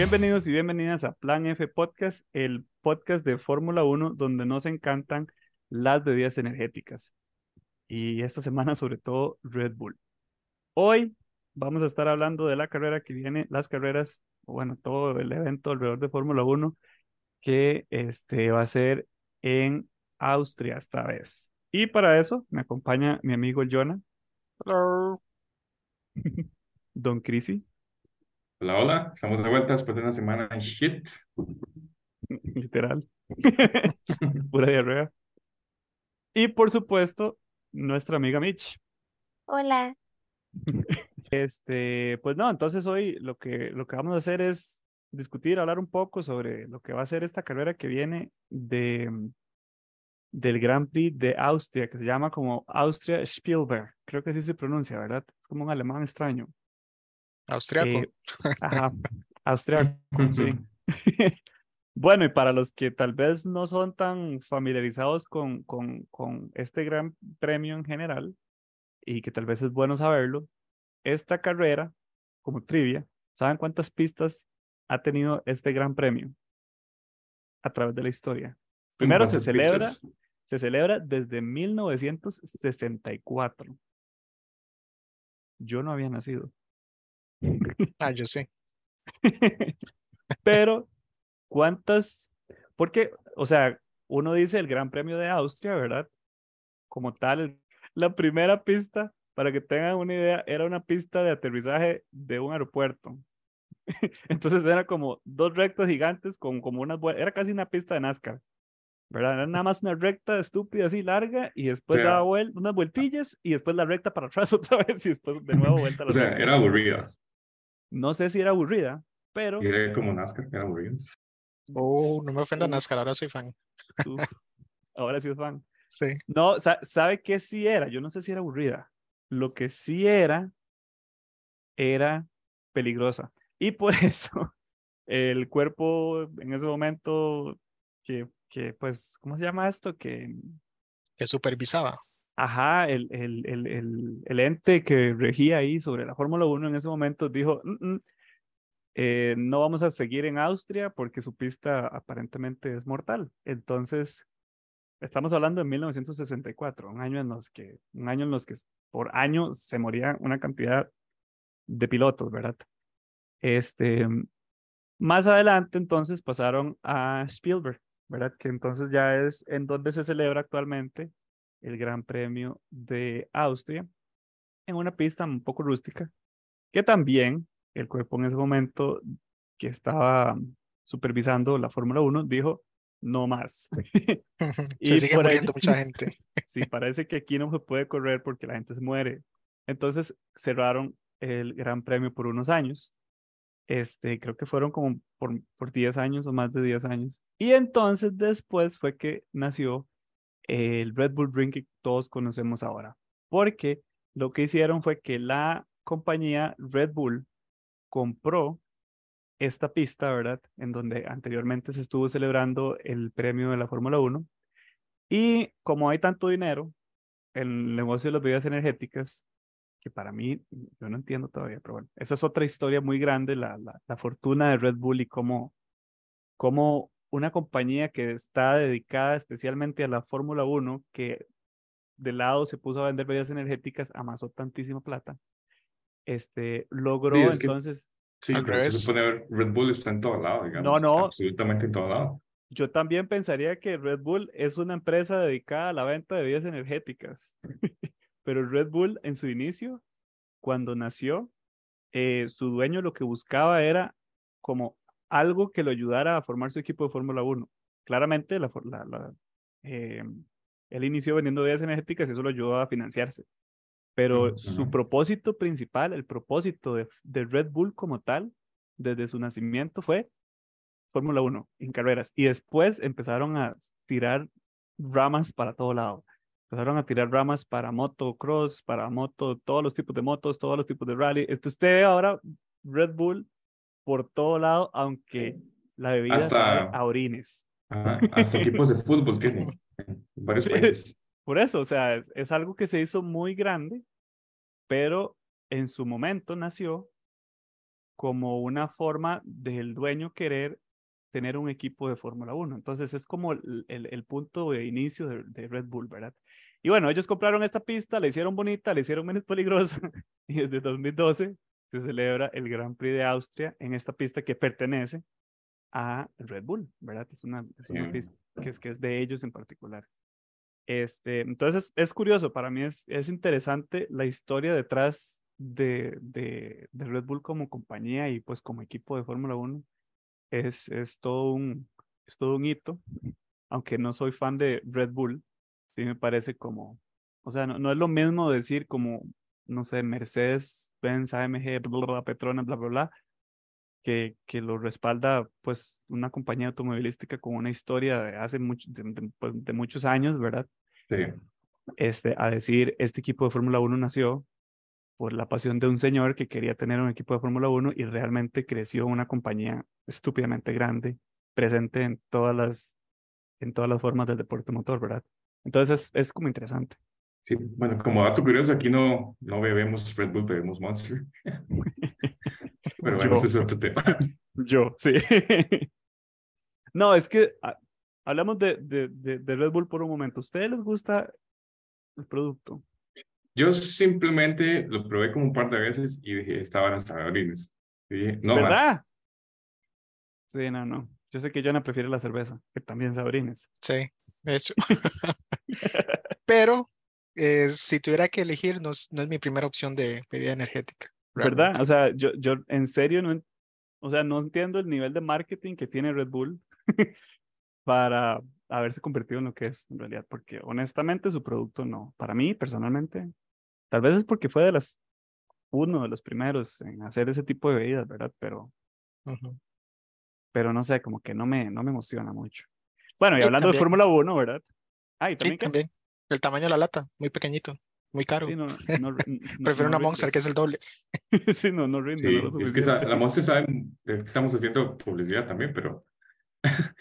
Bienvenidos y bienvenidas a Plan F Podcast, el podcast de Fórmula 1 donde nos encantan las bebidas energéticas. Y esta semana sobre todo Red Bull. Hoy vamos a estar hablando de la carrera que viene, las carreras, bueno, todo el evento alrededor de Fórmula 1 que este, va a ser en Austria esta vez. Y para eso me acompaña mi amigo Jonah. Hello. Don Crisi. Hola, hola, estamos de vuelta después de una semana en shit. Literal. Pura diarrea. Y por supuesto, nuestra amiga Mitch. Hola. Este, pues no, entonces hoy lo que, lo que vamos a hacer es discutir, hablar un poco sobre lo que va a ser esta carrera que viene de, del Grand Prix de Austria, que se llama como Austria Spielberg. Creo que así se pronuncia, ¿verdad? Es como un alemán extraño. Austriaco. Eh, ajá, austriaco, sí. Bueno, y para los que tal vez no son tan familiarizados con, con, con este gran premio en general, y que tal vez es bueno saberlo, esta carrera, como trivia, ¿saben cuántas pistas ha tenido este gran premio a través de la historia? Primero se ¿Cuántas celebra, pistas? se celebra desde 1964. Yo no había nacido. Ah, yo sí. Pero, ¿cuántas? Porque, o sea, uno dice el Gran Premio de Austria, ¿verdad? Como tal, la primera pista, para que tengan una idea, era una pista de aterrizaje de un aeropuerto. Entonces era como dos rectas gigantes con como unas era casi una pista de NASCAR, ¿verdad? Era nada más una recta estúpida así larga y después sea- daba vuel- unas vueltillas y después la recta para atrás otra vez y después de nuevo vuelta a la O sea, recta. era aburrida. No sé si era aburrida, pero Y era como NASCAR, era aburrida. Oh, no me ofenda. NASCAR, ahora soy fan. uf, ahora sí es fan. Sí. No, sa- ¿sabe qué sí era? Yo no sé si era aburrida. Lo que sí era, era peligrosa. Y por eso el cuerpo en ese momento, que, que pues, ¿cómo se llama esto? Que, Que supervisaba. Ajá, el, el, el, el, ente que regía ahí sobre la Fórmula 1 en ese momento dijo, "Mm, mm, eh, no vamos a seguir en Austria porque su pista aparentemente es mortal. Entonces, estamos hablando de 1964, un año en los que, un año en los que por año se moría una cantidad de pilotos, ¿verdad? Este, más adelante entonces pasaron a Spielberg, ¿verdad? Que entonces ya es en donde se celebra actualmente el Gran Premio de Austria, en una pista un poco rústica, que también el cuerpo en ese momento que estaba supervisando la Fórmula 1 dijo, no más. Y Se sigue por ahí- muriendo mucha gente. Sí, parece que aquí no se puede correr porque la gente se muere. Entonces cerraron el Gran Premio por unos años. Este, creo que fueron como por, por 10 años o más de 10 años. Y entonces después fue que nació el Red Bull Ring que todos conocemos ahora. Porque lo que hicieron fue que la compañía Red Bull compró esta pista, ¿verdad? En donde anteriormente se estuvo celebrando el premio de la Fórmula 1. Y como hay tanto dinero en el negocio de las bebidas energéticas, que para mí, yo no entiendo todavía, pero bueno, esa es otra historia muy grande, la, la, la fortuna de Red Bull y cómo, cómo una compañía que está dedicada especialmente a la Fórmula 1, que de lado se puso a vender bebidas energéticas, amasó tantísima plata, este, logró Sí, es que- entonces Sí, Al pero se revés. supone Red Bull está en todo lado, digamos. No, no. Absolutamente en todo lado. Yo también pensaría que Red Bull es una empresa dedicada a la venta de bebidas energéticas, pero Red Bull en su inicio, cuando nació, eh, su dueño lo que buscaba era como algo que lo ayudara a formar su equipo de Fórmula 1. Claramente, la, for- la- la, eh, él inició vendiendo bebidas energéticas y eso lo ayudó a financiarse. Pero su propósito principal, el propósito de, de Red Bull como tal, desde su nacimiento fue Fórmula 1 en carreras. Y después empezaron a tirar ramas para todo lado. Empezaron a tirar ramas para motocross, para moto, todos los tipos de motos, todos los tipos de rally. Entonces usted ahora Red Bull por todo lado, aunque la bebida Hasta- a orines. Ajá, Hasta equipos de fútbol tienen en varios Sí. países. Por eso, o sea, es, es algo que se hizo muy grande, pero en su momento nació como una forma del dueño querer tener un equipo de Fórmula 1. Entonces es como el, el- el punto de inicio de, de Red Bull, ¿verdad? Y bueno, ellos compraron esta pista, la hicieron bonita, la hicieron menos peligrosa y desde 2012 se celebra el Gran Prix de Austria en esta pista que pertenece a Red Bull, ¿verdad? Es una, es una pista que es, que es de ellos en particular. Este, entonces es curioso, para mí es, es interesante la historia detrás de, de, de Red Bull como compañía y pues como equipo de Fórmula 1. Es, es, todo un, es todo un hito, aunque no soy fan de Red Bull, sí me parece como, o sea, no, no es lo mismo decir como, no sé, Mercedes, Benz, AMG, bla, bla, Petronas, bla, bla, bla, que, que lo respalda pues una compañía automovilística con una historia de hace mucho, de, de- pues, de muchos años, ¿verdad? Sí, Este, a decir, este equipo de Fórmula 1 nació por la pasión de un señor que quería tener un equipo de Fórmula 1 y realmente creció una compañía estúpidamente grande, presente en todas las, en todas las formas del deporte motor, ¿verdad? Entonces es, es como interesante. Sí. Bueno, como dato curioso, aquí no, no bebemos Red Bull, bebemos Monster. Pero bueno, Yo. ese es otro tema. Yo, sí. No, es que ah, hablamos de, de, de, de Red Bull por un momento. ¿A ustedes les gusta el producto? Yo simplemente lo probé como un par de veces y dije, estaban hasta orines. Y dije, no más. ¿Verdad? Sí, no, no. Yo sé que Jonah prefiere la cerveza, que también sabrines. Sí, de hecho. Pero eh, si tuviera que elegir, no es, no es mi primera opción de bebida energética. ¿Verdad? realmente. O sea, yo, yo en serio no, o sea, no entiendo el nivel de marketing que tiene Red Bull para haberse convertido en lo que es en realidad, porque honestamente su producto no. Para mí, personalmente, tal vez es porque fue de las uno de los primeros en hacer ese tipo de bebidas, ¿verdad? Pero, Ujú. pero no sé, como que no me, no me emociona mucho. Bueno, y Y hablando de también- Fórmula 1, ¿verdad? Ah, y Sí, también que- también. El tamaño de la lata, muy pequeñito, muy caro. sí, no, no, no- no- Prefiero no una Monster, rinde. que es el doble. sí, no, no rinde, Sí, no lo es que esa- la Monster saben que estamos haciendo publicidad también, pero,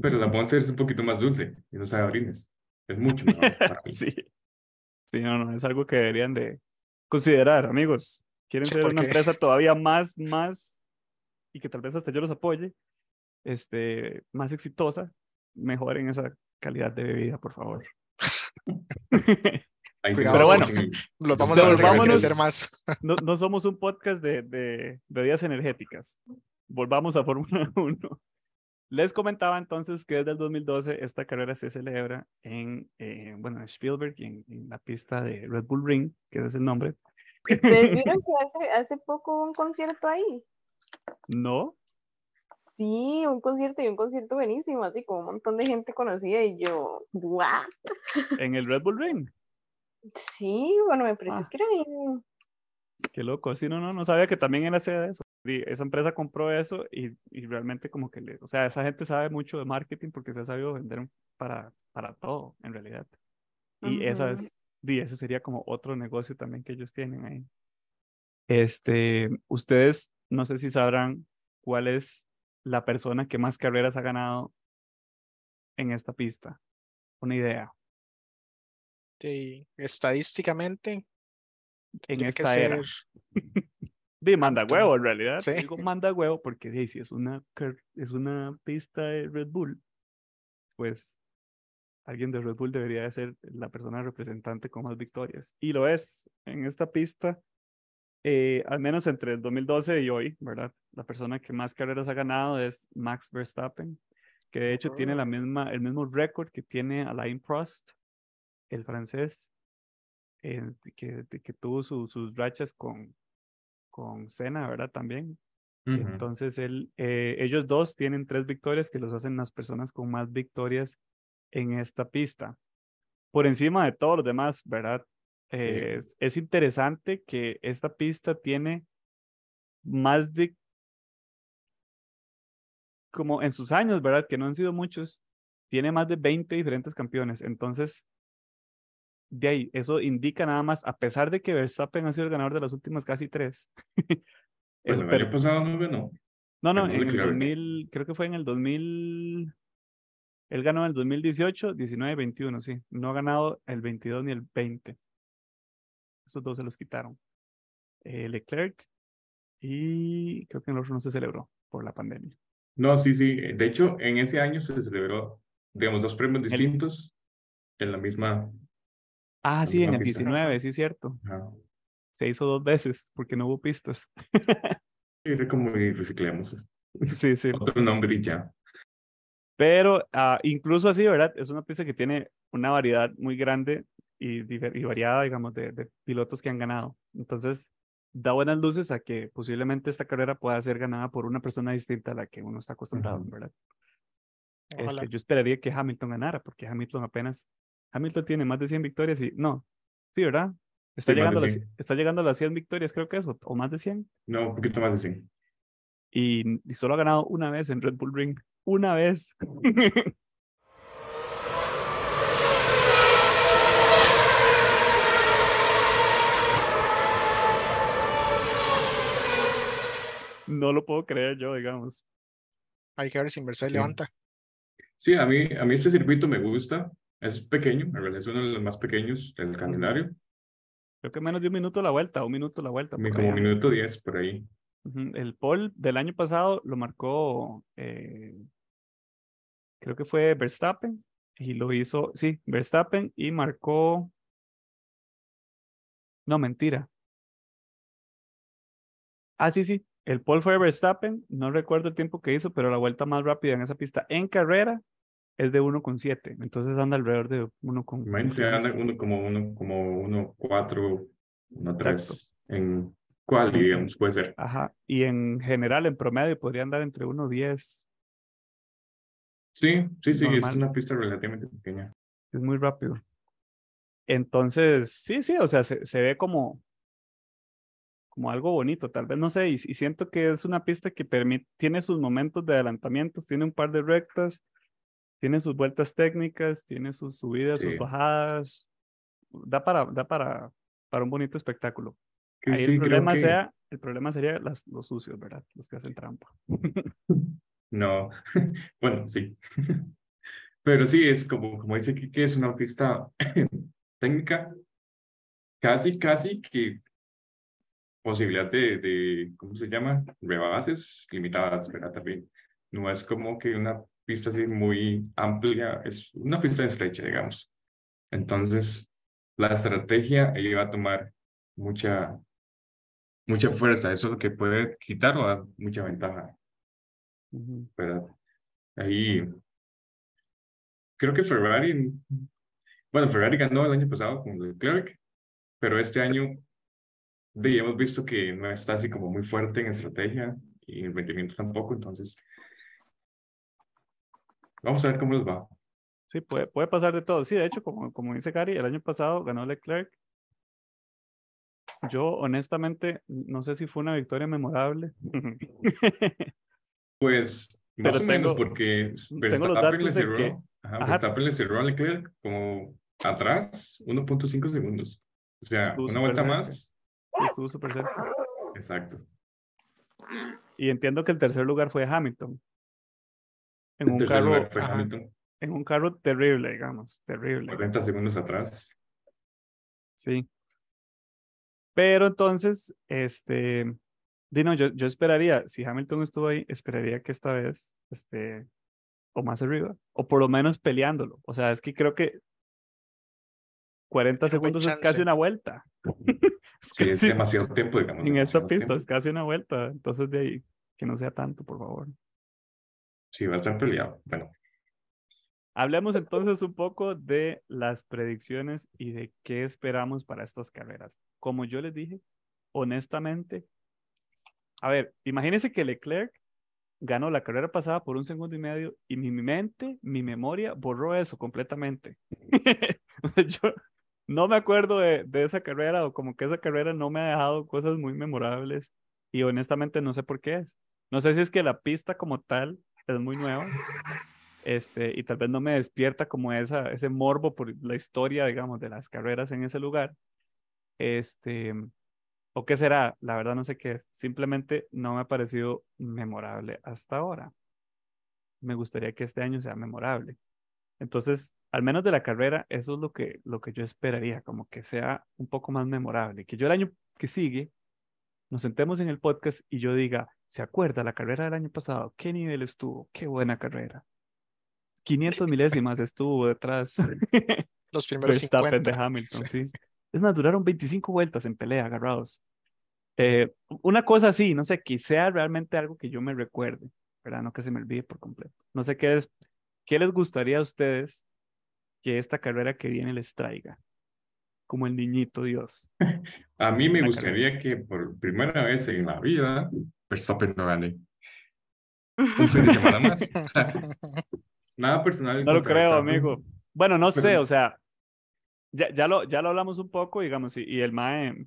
pero la Monster es un poquito más dulce y no sabe a orines. Es mucho mejor para mí. Sí. Sí, no, no, es algo que deberían de considerar, amigos. Quieren Sí, ser una empresa todavía más, más, y que tal vez hasta yo los apoye, este, más exitosa, mejoren esa calidad de bebida, por favor. Pero bueno, Los vamos a hacer más. No, no somos un podcast de, de bebidas energéticas. Volvamos a Fórmula 1. Les comentaba entonces que desde el 2012 esta carrera se celebra en, eh, bueno, en Spielberg y en, en la pista de Red Bull Ring, que ese es el nombre. ¿Ustedes vieron que hace, hace poco hubo un concierto ahí? No, Sí, un concierto y un concierto buenísimo, así con un montón de gente conocida y yo, ¡guau! en el Red Bull Ring. Sí, bueno, me pareció Ah. que era bien. Qué loco, así no, no, no sabía que también era sede de eso. Y esa empresa compró eso y, y realmente como que le, o sea, esa gente sabe mucho de marketing porque se ha sabido vender para, para todo, en realidad. Y esa Ujú. es, y ese sería como otro negocio también que ellos tienen ahí. Este, ustedes, no sé si sabrán cuál es la persona que más carreras ha ganado en esta pista. Una idea, Sí, estadísticamente, en esta era. ser De manda huevo, en realidad. Sí. Digo manda huevo porque si es una, es una pista de Red Bull, pues alguien de Red Bull debería de ser la persona representante con más victorias. Y lo es en esta pista, eh, al menos entre el 2012 y hoy, ¿verdad? La persona que más carreras ha ganado es Max Verstappen, que de hecho tiene la misma, el mismo récord que tiene Alain Prost, el francés, eh, que, que tuvo su- sus rachas con, con Senna, ¿verdad? También. Entonces, él, eh, ellos dos tienen tres victorias que los hacen las personas con más victorias en esta pista. Por encima de todos los demás, ¿verdad? Eh, es, es interesante que esta pista tiene más de, como en sus años, ¿verdad? Que no han sido muchos, tiene más de 20 diferentes campeones. Entonces, de ahí, eso indica nada más, a pesar de que Verstappen ha sido el ganador de las últimas casi tres. Pues el pero- año pasado no ganó. no, no, en el Leclerc. 2000, creo que fue en el 2000, él ganó en el 2018, 19, 21, sí. No ha ganado el 22 ni el 20. Esos dos se los quitaron. Eh, Leclerc y creo que en el otro no se celebró por la pandemia. No, sí, sí. De hecho, en ese año se celebró, digamos, dos premios distintos en la misma. Ah, La sí, en misma el pista. 19, sí, cierto. Ajá. Se hizo dos veces porque no hubo pistas. Era como reciclemos Sí, sí. otro nombre y ya. Pero ah, incluso así, ¿verdad? Es una pista que tiene una variedad muy grande y, y variada, digamos, de, de pilotos que han ganado. Entonces, da buenas luces a que posiblemente esta carrera pueda ser ganada por una persona distinta a la que uno está acostumbrado, Ujú. ¿verdad? Ojalá. Este, yo esperaría que Hamilton ganara, porque Hamilton apenas, Hamilton tiene más de 100 victorias y no, sí, ¿verdad? Está, Sí, llegando, a las, 100. está llegando a las 100 victorias, creo que es, o, o más de 100, No, un poquito más de 100. y, y solo ha ganado una vez en Red Bull Ring, una vez. No lo puedo creer yo, digamos. Hay que ver si Mercedes Sí. levanta. Sí, a mí, a mí este circuito me gusta. Es pequeño, en realidad es uno de los más pequeños del calendario. Creo que menos de un minuto la vuelta, un minuto la vuelta. Como anda. minuto 10 por ahí. El pole del año pasado lo marcó, eh, creo que fue Verstappen, y lo hizo, sí, Verstappen, y marcó, no, mentira. Ah, sí, sí, el pole fue Verstappen, no recuerdo el tiempo que hizo, pero la vuelta más rápida en esa pista en carrera es de 1,7, entonces anda alrededor de 1,1. Imagínate, anda uno como uno, como uno, cuatro, uno, Exacto. tres. En cuál, Ujú. digamos, puede ser. Ajá, y en general, en promedio, podría andar entre 1,10, Sí, sí, sí, es una pista relativamente pequeña. es muy rápido. Entonces, sí, sí, o sea, se, se ve como, como algo bonito, tal vez, no sé, y, y siento que es una pista que permite, tiene sus momentos de adelantamientos, tiene un par de rectas, tiene sus vueltas técnicas, tiene sus subidas, sus Sí. bajadas, da para, da para, para un bonito espectáculo. Que Ahí sí, el problema que- sea, el problema sería las, los sucios, ¿verdad? Los que hacen trampa. No, bueno, sí. Pero sí, es como, como dice Kike, es una pista técnica, casi, casi que posibilidad de, de, ¿cómo se llama? Rebases limitadas, ¿verdad? También. No es como que una pista así muy amplia, es una pista estrecha, digamos. Entonces, la estrategia va a tomar mucha, mucha fuerza. Eso es lo que puede quitar o dar mucha ventaja. ¿verdad? Ahí creo que Ferrari, bueno, Ferrari ganó el año pasado con Leclerc, pero este año de, hemos visto que no está así como muy fuerte en estrategia y en rendimiento tampoco, entonces vamos a ver cómo les va. Sí, puede, puede pasar de todo. Sí, de hecho, como, como dice Gary, el año pasado ganó Leclerc. Yo, honestamente, no sé si fue una victoria memorable. Pues más Pero o menos tengo- porque Verstappen le cerró, que- ajá, ajá. Verstappen le cerró a Leclerc como atrás 1.5 segundos. O sea, una vuelta más. Estuvo súper cerca. Exacto. Y entiendo que el tercer lugar fue Hamilton. En un carro, lugar fue ajá. Hamilton. en un carro terrible, digamos, terrible. 40 segundos atrás. Sí. Pero entonces, este, Dino, yo, yo esperaría, si Hamilton estuvo ahí, esperaría que esta vez, este, o más arriba, o por lo menos peleándolo. O sea, es que creo que 40 Tiene un buen segundos es casi una vuelta. Es Sí, es demasiado tiempo, digamos. en esta pista tiempo. es casi una vuelta. Entonces, de ahí, que no sea tanto, por favor. Sí, va a estar peleado. Bueno, Hablemos entonces un poco de las predicciones y de qué esperamos para estas carreras. Como yo les dije, honestamente, a ver, imagínense que Leclerc ganó la carrera pasada por un segundo y medio y mi, mente, mi memoria borró eso completamente. Yo no me acuerdo de, de esa carrera o como que esa carrera no me ha dejado cosas muy memorables y honestamente no sé por qué es. No sé si es que la pista como tal es muy nueva este, y tal vez no me despierta como esa, ese morbo por la historia, digamos, de las carreras en ese lugar. Este, o qué será, la verdad no sé qué, simplemente no me ha parecido memorable hasta ahora. Me gustaría que este año sea memorable. Entonces, al menos de la carrera, eso es lo que, lo que yo esperaría, como que sea un poco más memorable, que yo el año que sigue nos sentemos en el podcast y yo diga, ¿se acuerda la carrera del año pasado? ¿Qué nivel estuvo? Qué buena carrera. 500 milésimas estuvo detrás. Los primeros Verstappen 50. de Hamilton, sí. Es más, duraron 25 vueltas en pelea, agarrados. Eh, una cosa así, no sé, que sea realmente algo que yo me recuerde, ¿verdad? No que se me olvide por completo. No sé qué les, qué les gustaría a ustedes que esta carrera que viene les traiga, como el niñito Dios. A mí me gustaría que por primera vez en la vida Verstappen no gane. Un fin de semana más. Nada personal. No lo creo, Verstappen. amigo. Bueno, no sé, o sea, ya, ya, lo, ya lo hablamos un poco, digamos, y, y el MAE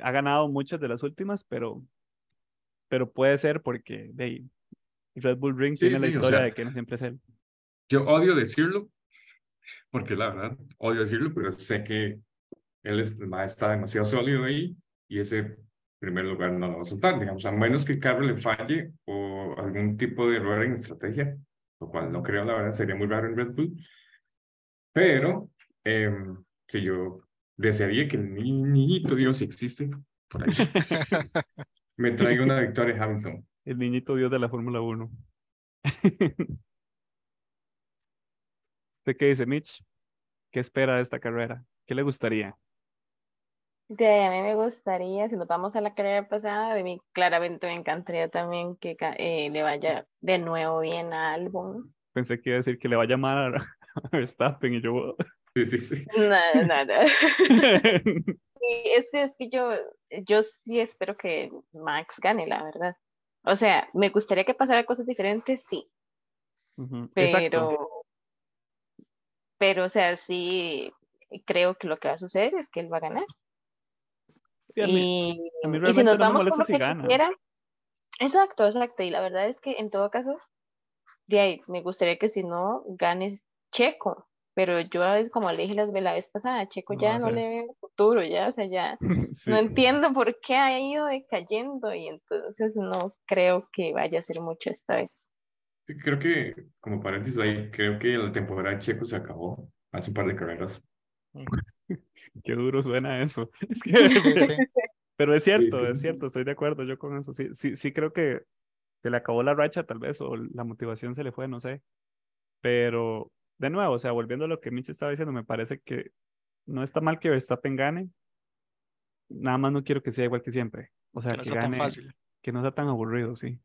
ha ganado muchas de las últimas, pero, pero puede ser porque ahí, Red Bull Ring Sí, tiene la o historia sea, de que no siempre es él. Yo odio decirlo, porque la verdad, odio decirlo, pero sé que él es- está demasiado sólido ahí y ese primer lugar no lo va a soltar, digamos, a menos que el carro le falle o algún tipo de error en estrategia, lo cual no creo, la verdad, sería muy raro en Red Bull. Pero, em, si yo desearía que el ni- niñito Dios si existe por ahí, me traiga una victoria Hamilton. El niñito Dios de la Fórmula 1. ¿De qué dice Mitch? ¿Qué espera de esta carrera? ¿Qué le gustaría? De a mí me gustaría, si nos vamos a la carrera pasada, de mí claramente me encantaría también que eh, le vaya de nuevo bien a Albon. Pensé que iba a decir que le va a llamar a Verstappen y yo... Sí, sí, sí. Nada, nada. Y es que, es que yo, yo sí espero que Max gane, la verdad. O sea, me gustaría que pasara cosas diferentes, sí, pero, pero, o sea, sí creo que lo que va a suceder es que él va a ganar. Sí, a mí- Y, a mí y si nos no vamos por lo si que gana. quisiera, exacto, exacto. Y la verdad es que en todo caso, de ahí, me gustaría que si no ganes Checo, pero yo es como le dije las- la vez pasada, Checo No ya no le veo futuro, ya, o sea, ya Sí. no entiendo por qué ha ido decayendo y entonces no creo que vaya a ser mucho esta vez. Sí, creo que, como paréntesis ahí, creo que la temporada de Checo se acabó hace un par de carreras. Qué duro suena eso. Es que, Sí, sí. pero es cierto, sí. es cierto, estoy de acuerdo yo con eso. Sí, sí, sí creo que se le acabó la racha tal vez o la motivación se le fue, no sé. Pero de nuevo, o sea, volviendo a lo que Mitch estaba diciendo, me parece que no está mal que Verstappen gane. Nada más no quiero que sea igual que siempre. O sea, Que no que sea tan gane, fácil. que no sea tan aburrido, sí.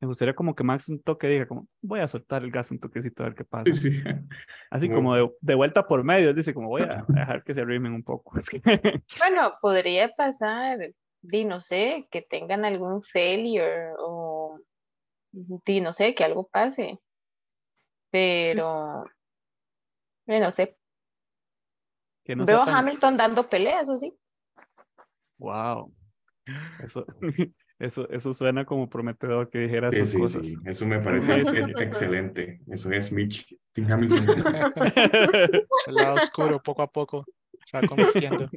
Me gustaría como que Max un toque diga como, voy a soltar el gas un toquecito a ver qué pasa. Sí, sí. Así Como- como de, de vuelta por medio, dice como voy a dejar que se rimen un poco. Es que- Bueno, podría pasar, di, no sé, que tengan algún failure o di, no sé, que algo pase. Pero, eh, no sé, que no sea veo a tan- Hamilton dando peleas, eso sí. Wow. Eso, eso, eso suena como prometedor que dijera Sí, esas sí, cosas. sí. Eso me parece excelente. Eso es Mitch. Sin Hamilton. El lado oscuro, poco a poco, se va convirtiendo.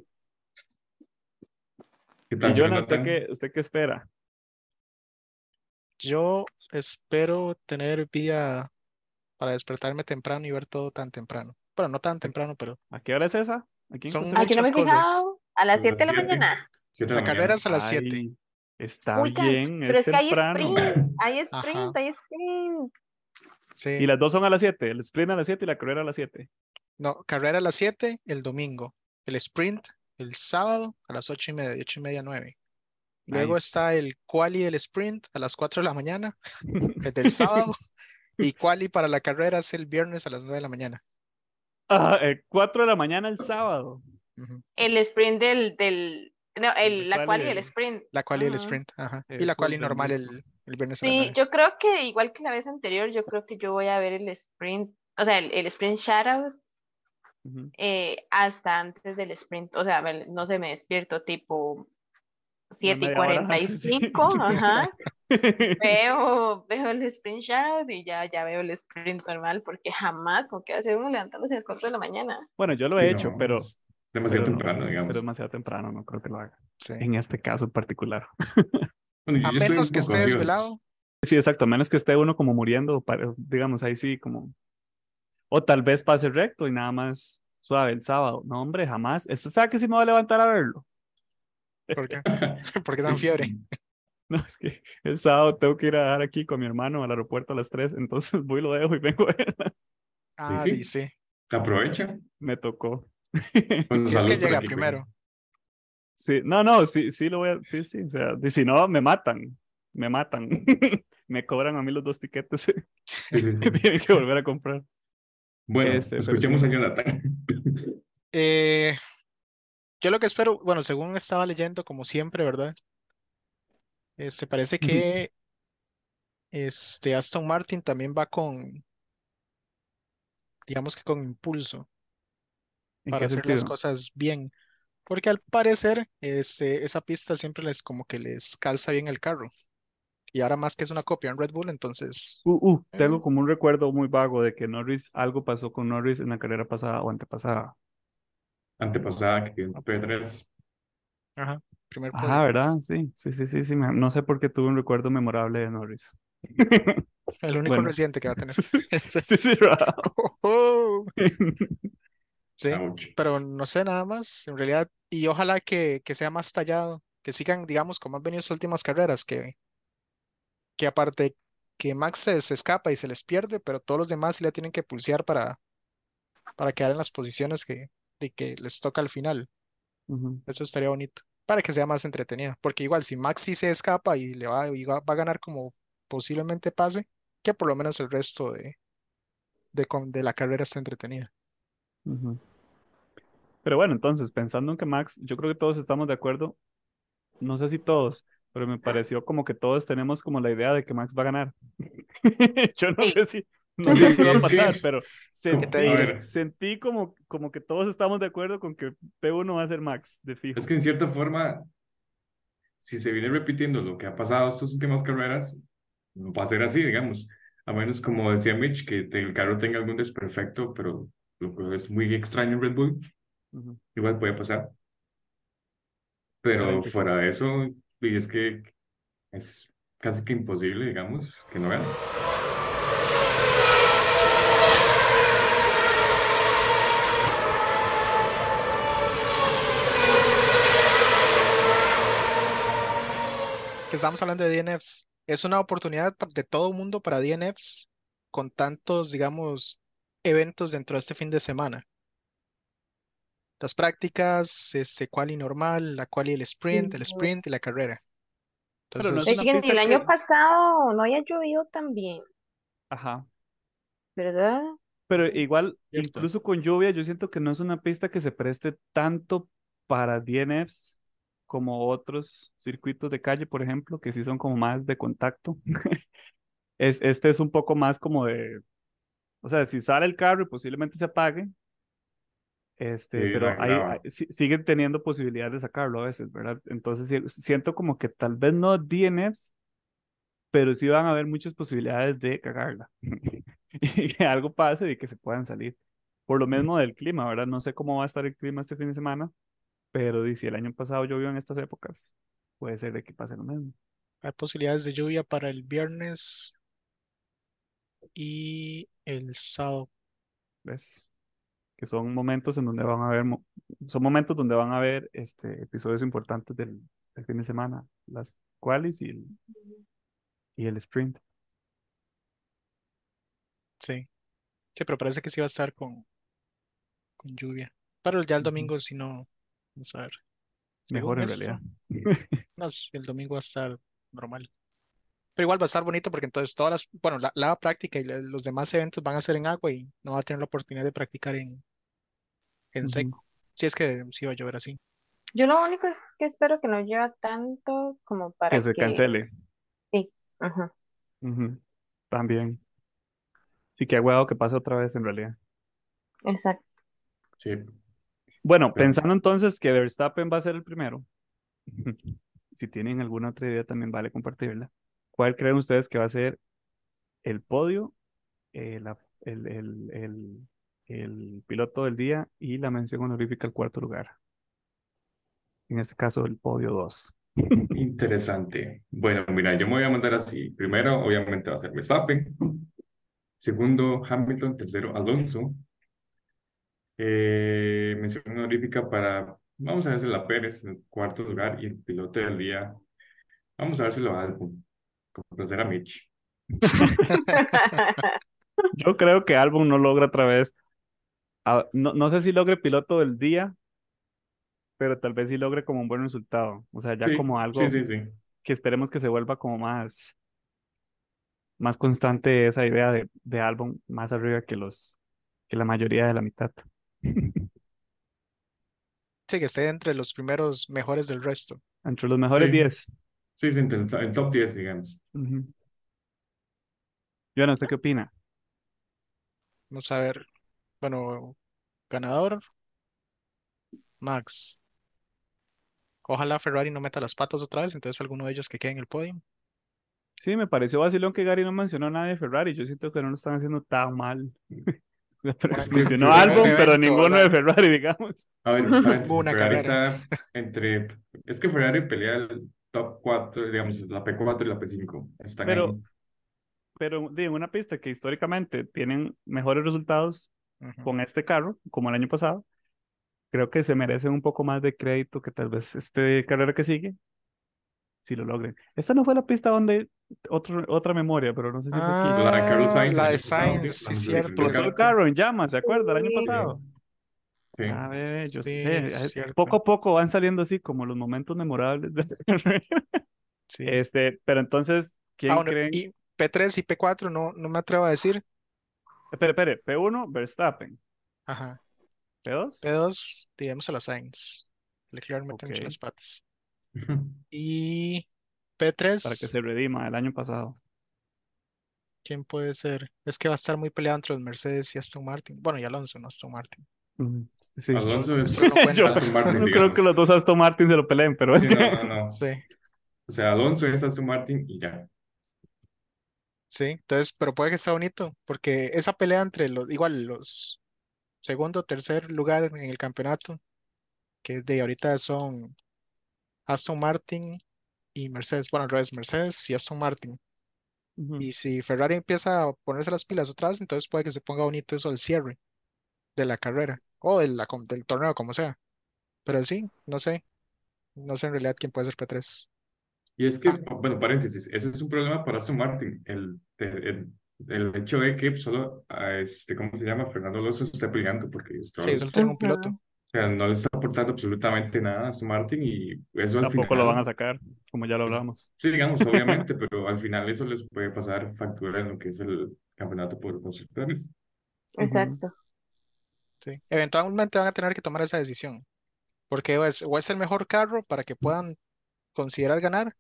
¿Qué tal, y Jonas, ¿usted qué, ¿usted qué espera? Yo espero tener vía para despertarme temprano y ver todo tan temprano. Bueno, no tan temprano, pero ¿A qué hora es esa? Aquí Son Aquí no me he muchas cosas. fijado, a las A 7 de la mañana. Siete de la la carrera es a las 7. Está Oigan, bien, Pero es que hay sprint, hay Ajá. sprint, hay sprint. Sí. Y las dos son a las 7, el sprint a las 7 y la carrera a las 7. No, carrera a las 7 el domingo. El sprint el sábado a las 8 y media, de 8 y media a 9. Luego Nice. está el quali del sprint a las 4 de la mañana, el del sábado. y quali para la carrera es el viernes a las 9 de la mañana. Ah, el 4 de la mañana el sábado. Ujú. El sprint del, del, no, el, la quali y el- sprint. La quali y el sprint, ajá. Y la es quali del normal el, el viernes Sí, 9. yo creo que igual que la vez anterior, yo creo que yo voy a ver el sprint, o sea, el, el sprint shoutout eh, hasta antes del sprint. O sea, me- no sé, me despierto tipo 7 y media hora antes, sí. 45, ajá. Veo, veo el sprint shoutout y ya, ya veo el sprint normal, porque jamás, como que va a ser uno levantándose a las 4 de la mañana. Bueno, yo lo he hecho, pero, Demasiado pero no, temprano, digamos. pero demasiado temprano, no creo que lo haga. Sí. En este caso en particular. Bueno, A menos que esté desvelado, Sí, exacto, a menos que esté uno como muriendo, digamos, ahí sí, como... O tal vez pase recto y nada más suave, el sábado. No, hombre, jamás. ¿Esto sabe que si me voy a levantar a verlo? ¿Por qué? ¿Por qué tan fiebre? No, es que el sábado tengo que ir a dar aquí con mi hermano al aeropuerto a las 3, entonces voy y lo dejo y vengo a verla. Ah, sí. dice. Aprovecha. Me tocó. Bueno, Si es que llega primero. Sí, no, no, sí, sí lo voy a, sí, sí, o sea, y si no, me matan, me matan, me cobran a mí los dos tiquetes, Sí, sí, sí. tienen que volver a comprar. Bueno, Este, escuchemos sí. a Jonathan. Eh, yo lo que espero, bueno, según estaba leyendo, como siempre, ¿verdad? Este, parece que este, Aston Martin también va con, digamos que con impulso ¿En para qué hacer las cosas bien. Porque al parecer, este, esa pista siempre les como que les calza bien el carro. Y ahora más que es una copia en Red Bull, entonces, Uh, uh, tengo Eh. como un recuerdo muy vago de que Norris, algo pasó con Norris en la carrera pasada o antepasada. Antepasada que quedó en P3. ajá, primer Ajá, podio. ¿verdad? Sí, sí, sí, sí, sí, me- no sé por qué tuve un recuerdo memorable de Norris. El único Bueno. reciente que va a tener. Sí, sí, ¿verdad? Oh, Sí, Ouch. pero no sé nada más, en realidad, y ojalá que, que sea más tallado, que sigan, digamos, como han venido sus últimas carreras, que, que aparte que Max se, se escapa y se les pierde, pero todos los demás sí le tienen que pulsear para, para quedar en las posiciones que, de que les toca al final. Eso estaría bonito, para que sea más entretenida, porque igual si Max sí se escapa y le va, y va, va a ganar como posiblemente pase, que por lo menos el resto de, de, con- de la carrera esté entretenida. Pero bueno, entonces, pensando en que Max, yo creo que todos estamos de acuerdo, no sé si todos, pero me pareció como que todos tenemos como la idea de que Max va a ganar. Yo no sé si, no sé si va a pasar, pero sentí, sentí como, como que todos estamos de acuerdo con que P1 va a ser Max, de fijo. Es que en cierta forma, si se viene repitiendo lo que ha pasado estas últimas carreras, no va a ser así, digamos. A menos, como decía Mitch, que el carro tenga algún desperfecto, pero lo que es muy extraño en Red Bull, Igual puede pasar. Pero fuera de eso, y es que es casi que imposible, digamos, que no gane. que estamos hablando de DNFs, es una oportunidad de todo mundo para DNFs con tantos, digamos, eventos dentro de este fin de semana. Las prácticas, este quali normal, la quali el sprint, el sprint y la carrera. Pero no Entonces, es Es que el año que- pasado no haya llovido tan bien, Ajá. ¿verdad? Pero igual, Cierto. incluso con lluvia, yo siento que no es una pista que se preste tanto para DNFs como otros circuitos de calle, por ejemplo, que sí son como más de contacto. Es, este es un poco más como de, o sea, si sale el carro y posiblemente se apague, este, Sí, pero ahí sí- siguen teniendo posibilidad de sacarlo a veces, ¿verdad? Entonces siento como que tal vez no DNFs, pero sí van a haber muchas posibilidades de cagarla y que algo pase y que se puedan salir. Por lo mismo del clima, ¿verdad? No sé cómo va a estar el clima este fin de semana, pero si el año pasado llovió en estas épocas, puede ser de que pase lo mismo. hay posibilidades de lluvia para el viernes y el sábado. ¿Ves? Que son momentos en donde van a haber, son momentos donde van a haber este, episodios importantes del, del fin de semana, las qualis y el, y el sprint. Sí. Sí, pero parece que sí va a estar con, con lluvia. Pero ya el domingo, si no, vamos a ver. Mejor en esto, realidad. no, el domingo va a estar normal. Pero igual va a estar bonito porque entonces todas las, bueno, la, la práctica y la- los demás eventos van a ser en agua y no va a tener la oportunidad de practicar en, en seco. Si es que sí va a llover así. Yo lo único es que espero que no lleva tanto como para Que se que... cancele. Sí, ajá. También. Sí, que huevo que pase otra vez en realidad. Exacto. Sí. Bueno, Pero- pensando entonces que Verstappen va a ser el primero, si tienen alguna otra idea también vale compartirla. ¿Cuál creen ustedes que va a ser el podio, eh, la- el, el- el- el piloto del día y la mención honorífica al cuarto lugar? En este caso, el podio 2. Interesante. Bueno, mira, yo me voy a mandar así. Primero, obviamente, va a ser Verstappen. Segundo, Hamilton. Tercero, Alonso. Eh, mención honorífica para, vamos a dársela a Pérez en el cuarto lugar y el piloto del día, vamos a dárselo a Albon, como placer a Mitch. Yo creo que Albon no logra otra vez. A- no, no sé si logre piloto del día, pero tal vez sí logre como un buen resultado. O sea, ya Sí, como algo sí, sí, sí. que esperemos que se vuelva como más, más constante esa idea de, de Albon más arriba que los, que la mayoría de la mitad. Sí, que esté entre los primeros mejores del resto. Entre los mejores Sí. 10. Sí, sí, entre el, top 10, digamos. Ujú. Joana, ¿usted qué opina? Vamos a ver. Bueno, ganador, Max. Ojalá Ferrari no meta las patas otra vez, entonces alguno de ellos que quede en el podio. Sí, me pareció vacilón que Gary no mencionó nada de Ferrari. Yo siento que no lo están haciendo tan mal. Mencionó fue pero evento, ninguno de ¿verdad? Ferrari, digamos. A ver, Ferrari carrera. está entre, es que Ferrari pelea el top 4, digamos, la P4 y la P5. Están Pero- ahí. Pero digo, una pista que históricamente tienen mejores resultados Con este carro, como el año pasado, creo que se merecen un poco más de crédito que tal vez este carrera que sigue, si lo logren. Esta no fue la pista donde otro, otra memoria, pero no sé si fue aquí. La de Carlos Sainz la de Sainz, sí, cierto. el carro. carro en llamas, ¿se acuerda? El año pasado. Sí. A ver, yo Sí, sé. es eh, cierto. Poco a poco van saliendo así como los momentos memorables de. Sí. Este, pero entonces, ¿quién Ah, bueno, creen? y P3 y P4 no, no me atrevo a decir. Espere, espere, P1, Verstappen. Ajá. P2, P2, digamos a la Sainz. Leclerc mete mucho Ok. las patas. Y P3, para que se redima el año pasado. ¿quién puede ser? Es que va a estar muy peleado entre los Mercedes y Aston Martin. Bueno, y Alonso, no Aston Martin. Sí. Alonso es no. Yo Aston Martin, no creo que los dos Aston Martin se lo peleen, pero es Sí, que no, no, no. Sí, O sea, Alonso es Aston Martin y ya. Sí. Entonces, pero puede que sea bonito, porque esa pelea entre los, igual, los segundo, tercer lugar en el campeonato, que de ahorita son Aston Martin y Mercedes. Bueno, al revés, Mercedes y Aston Martin. Y si Ferrari empieza a ponerse las pilas otra vez, entonces puede que se ponga bonito eso al cierre de la carrera o de la com- del torneo, como sea. Pero sí, no sé. No sé en realidad quién puede ser P3. Y es que, Ah. bueno, paréntesis, eso es un problema para Aston Martin. El, el, el hecho de que solo, a este, ¿cómo se llama? Fernando Alonso esté peleando porque Stroll, Sí, solo tienen un piloto. o sea, no le está aportando absolutamente nada a Aston Martin y eso al Tampoco final, lo van a sacar, como ya lo Pues, hablamos. sí, digamos, obviamente, pero al final eso les puede pasar factura en lo que es el campeonato por constructores. Exacto. Sí. Eventualmente van a tener que tomar esa decisión. Porque o es, o es el mejor carro para que puedan considerar ganar,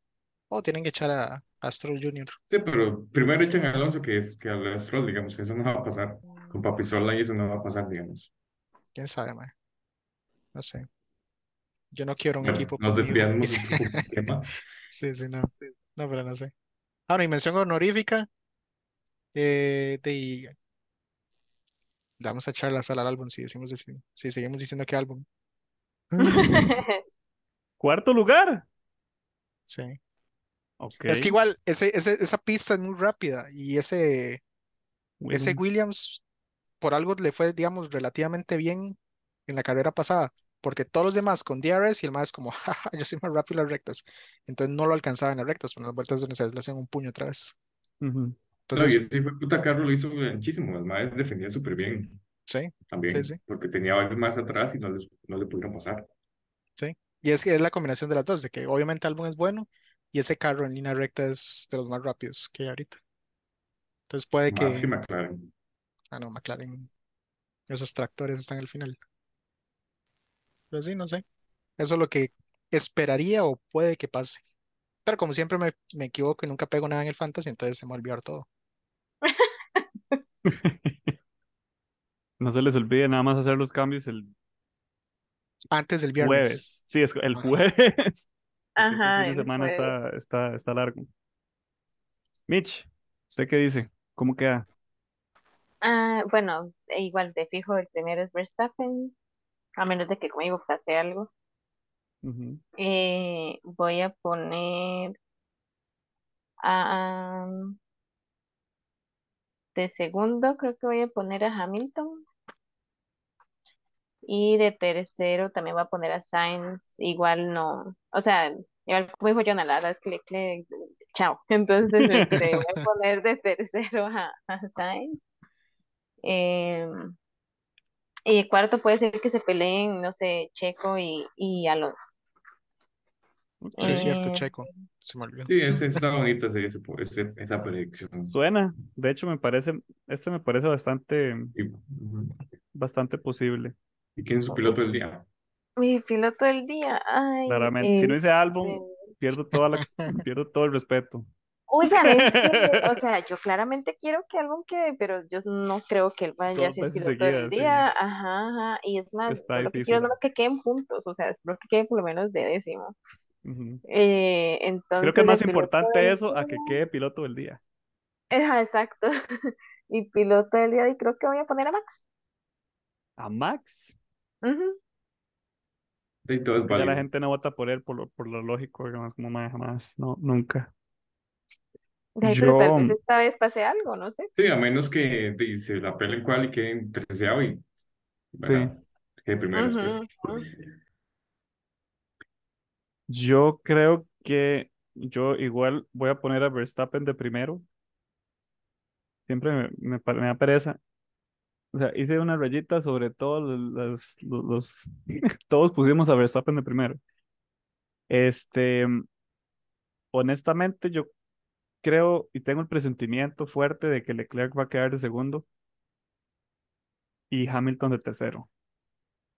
o tienen que echar a, a Stroll Jr. Sí, pero primero echan a Alonso que es que a Stroll, digamos, eso no va a pasar. Con Papi Stroll ahí eso no va a pasar, digamos. ¿Quién sabe, mae? No sé. Yo no quiero un Bueno, equipo nos desviamos un poco del tema. Sí, sí, no. No, pero no sé. Ahora, y mención honorífica. Eh, de... Vamos a echar la sala al álbum si decimos deci- si seguimos diciendo que álbum. Cuarto lugar. Sí. Ok. Es que igual, ese, ese, esa pista es muy rápida y ese, ese Williams. Williams por algo le fue, digamos, relativamente bien en la carrera pasada, porque todos los demás con DRS y el más como, jaja, yo soy más rápido en las rectas. Entonces no lo alcanzaba en las rectas, pero en las vueltas donde se le hacían un puño otra vez. No, y Entonces, este fue puta carro lo hizo muchísimo. El Mae defendía súper bien sí, también, Sí, sí. porque tenía varios más atrás y no, les, no le pudieron pasar. sí. Y es que es la combinación de las dos, de que obviamente el álbum es bueno y ese carro en línea recta es de los más rápidos que hay ahorita. Entonces puede Más que, que McLaren. ah no, McLaren, esos tractores están al final. Pero sí, no sé. Eso es lo que esperaría o puede que pase. Pero como siempre me, me equivoco y nunca pego nada en el fantasy, entonces se me olvidar todo. No se les olvide nada más hacer los cambios el Antes del viernes. jueves. Sí, es el Ajá. jueves. Ajá, este fin de semana está, está, está largo. Mitch, ¿usted qué dice? ¿Cómo queda? Ah, bueno, e igual de fijo, el primero es Verstappen, a menos de que conmigo pase algo. Eh, voy a poner a de segundo, creo que voy a poner a Hamilton. Y de tercero también va a poner a Sainz. Igual no, o sea, igual como dijo Jonah, la verdad es que Leclerc, chao. Entonces, este, voy a poner de tercero a, a Sainz. Em, y cuarto puede ser que se peleen, no sé, Checo y, y Alonso. Sí, es cierto, Eh, Checo. Se me olvidó. Sí, ese está bonito ese, ese- ese- esa predicción. Suena, de hecho me parece, este me parece bastante, bastante posible, ¿Y quién es su piloto del día? mi piloto del día, ay, claramente. Si no hice álbum, este, pierdo toda la, pierdo todo el respeto. Oigan, es que, o sea, yo claramente quiero que algún quede, pero yo no creo que él vaya a ser piloto del seguidas, sí. día. Ajá, ajá. Y es más, Está lo que quiero es nomás que queden puntos, o sea, espero que quede por lo menos de décimo. Eh, Creo entonces, que es más importante del eso a que quede piloto del día. Ajá, exacto. Y piloto del día, y creo que voy a poner a Max. A Max, Ujú. Sí, todo es que ya la válido. gente no vota por él por lo, por lo lógico, digamos, como "Mae, jamás, no, nunca. De ahí, pero tal Yo, vez esta vez pase algo, no sé. Sí, a menos que dice la peleen cual y queden treceavo y sí, ¿verdad? Ujú, ujú. yo creo que yo igual voy a poner a Verstappen de primero. Siempre me, me, pa- me da pereza. O sea, hice una rayita sobre todos los, todos pusimos a Verstappen de primero. Este, honestamente, yo creo y tengo el presentimiento fuerte de que Leclerc va a quedar de segundo y Hamilton de tercero.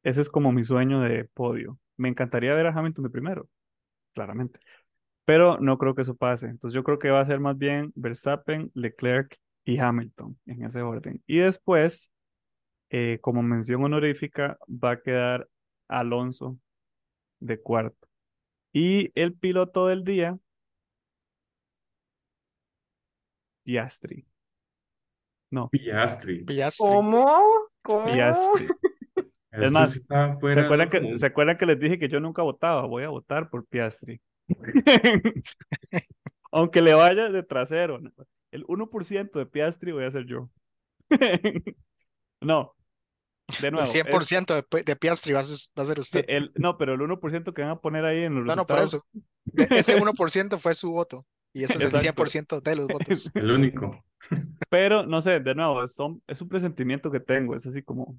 Ese es como mi sueño de podio. Me encantaría ver a Hamilton de primero, claramente, pero no creo que eso pase. Entonces yo creo que va a ser más bien Verstappen, Leclerc y Hamilton en ese orden. Y después, eh, como mención honorífica, va a quedar Alonso de cuarto. Y el piloto del día, Piastri. No, Piastri. Piastri. ¿Cómo? ¿Cómo? Piastri. Es más, ¿Se acuerdan que, ¿se acuerdan que les dije que yo nunca votaba? Voy a votar por Piastri. Aunque le vaya de trasero. El 1% de Piastri voy a ser yo. No, de El nuevo. es- 100% de, Pi- de Piastri va a, ser- va a ser sí, usted. el, no, pero el 1% que van a poner ahí en los No, no, por resultados. eso. De- ese 1% fue su voto. Y ese es el Exacto. 100% de los votos. El único. Pero no sé, de nuevo, es, son- es un presentimiento que tengo. Es así como,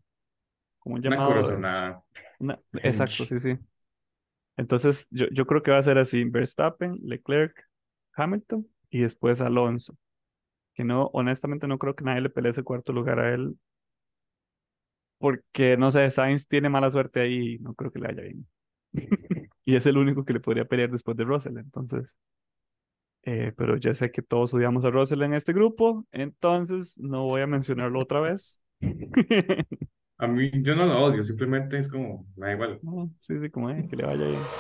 como un Una llamado. de- corazonada. una- exacto, sí, sí. Entonces, yo, yo creo que va a ser así: Verstappen, Leclerc, Hamilton y después Alonso. Que no, honestamente, no creo que nadie le pelee ese cuarto lugar a él. Porque, no sé, Sainz tiene mala suerte ahí y no creo que le vaya bien. Y es el único que le podría pelear después de Russell, entonces. eh, pero ya sé que todos odiamos a Russell en este grupo, entonces no voy a mencionarlo otra vez. A mí, yo no lo odio, simplemente es como, me da igual. No, sí, sí, como eh, que le vaya bien.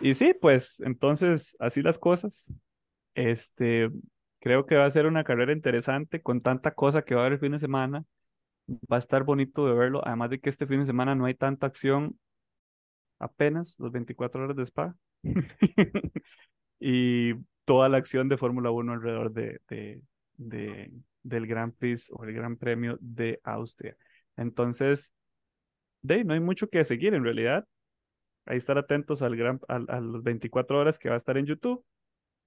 Y sí, pues entonces así las cosas. Este, creo que va a ser una carrera interesante con tanta cosa que va a haber el fin de semana. Va a estar bonito de verlo, además de que este fin de semana no hay tanta acción, apenas los 24 horas de Spa. y toda la acción de Fórmula 1 alrededor de, de, de- del Grand Prix o el Gran Premio de Austria. Entonces, de no hay mucho que seguir en realidad. Ahí estar atentos al gran, al, a las 24 horas que va a estar en YouTube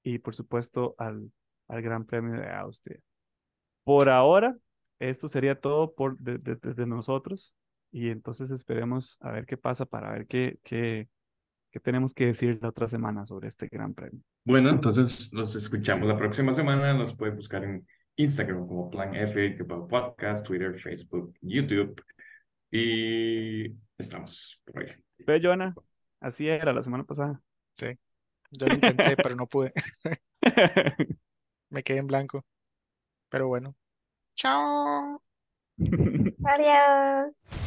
y por supuesto al, al Gran Premio de Austria. Por ahora, esto sería todo por de, de- de- nosotros y entonces esperemos a ver qué pasa para ver qué, qué, qué tenemos que decir la otra semana sobre este Gran Premio. Bueno, entonces nos escuchamos la próxima semana. Nos puede buscar en Instagram como Plan F, podcast, Twitter, Facebook, YouTube. Y estamos por ahí. Ve, Joana, así era la semana pasada. Sí. Yo lo intenté, pero no pude. Me quedé en blanco. Pero bueno. Chao. Adiós.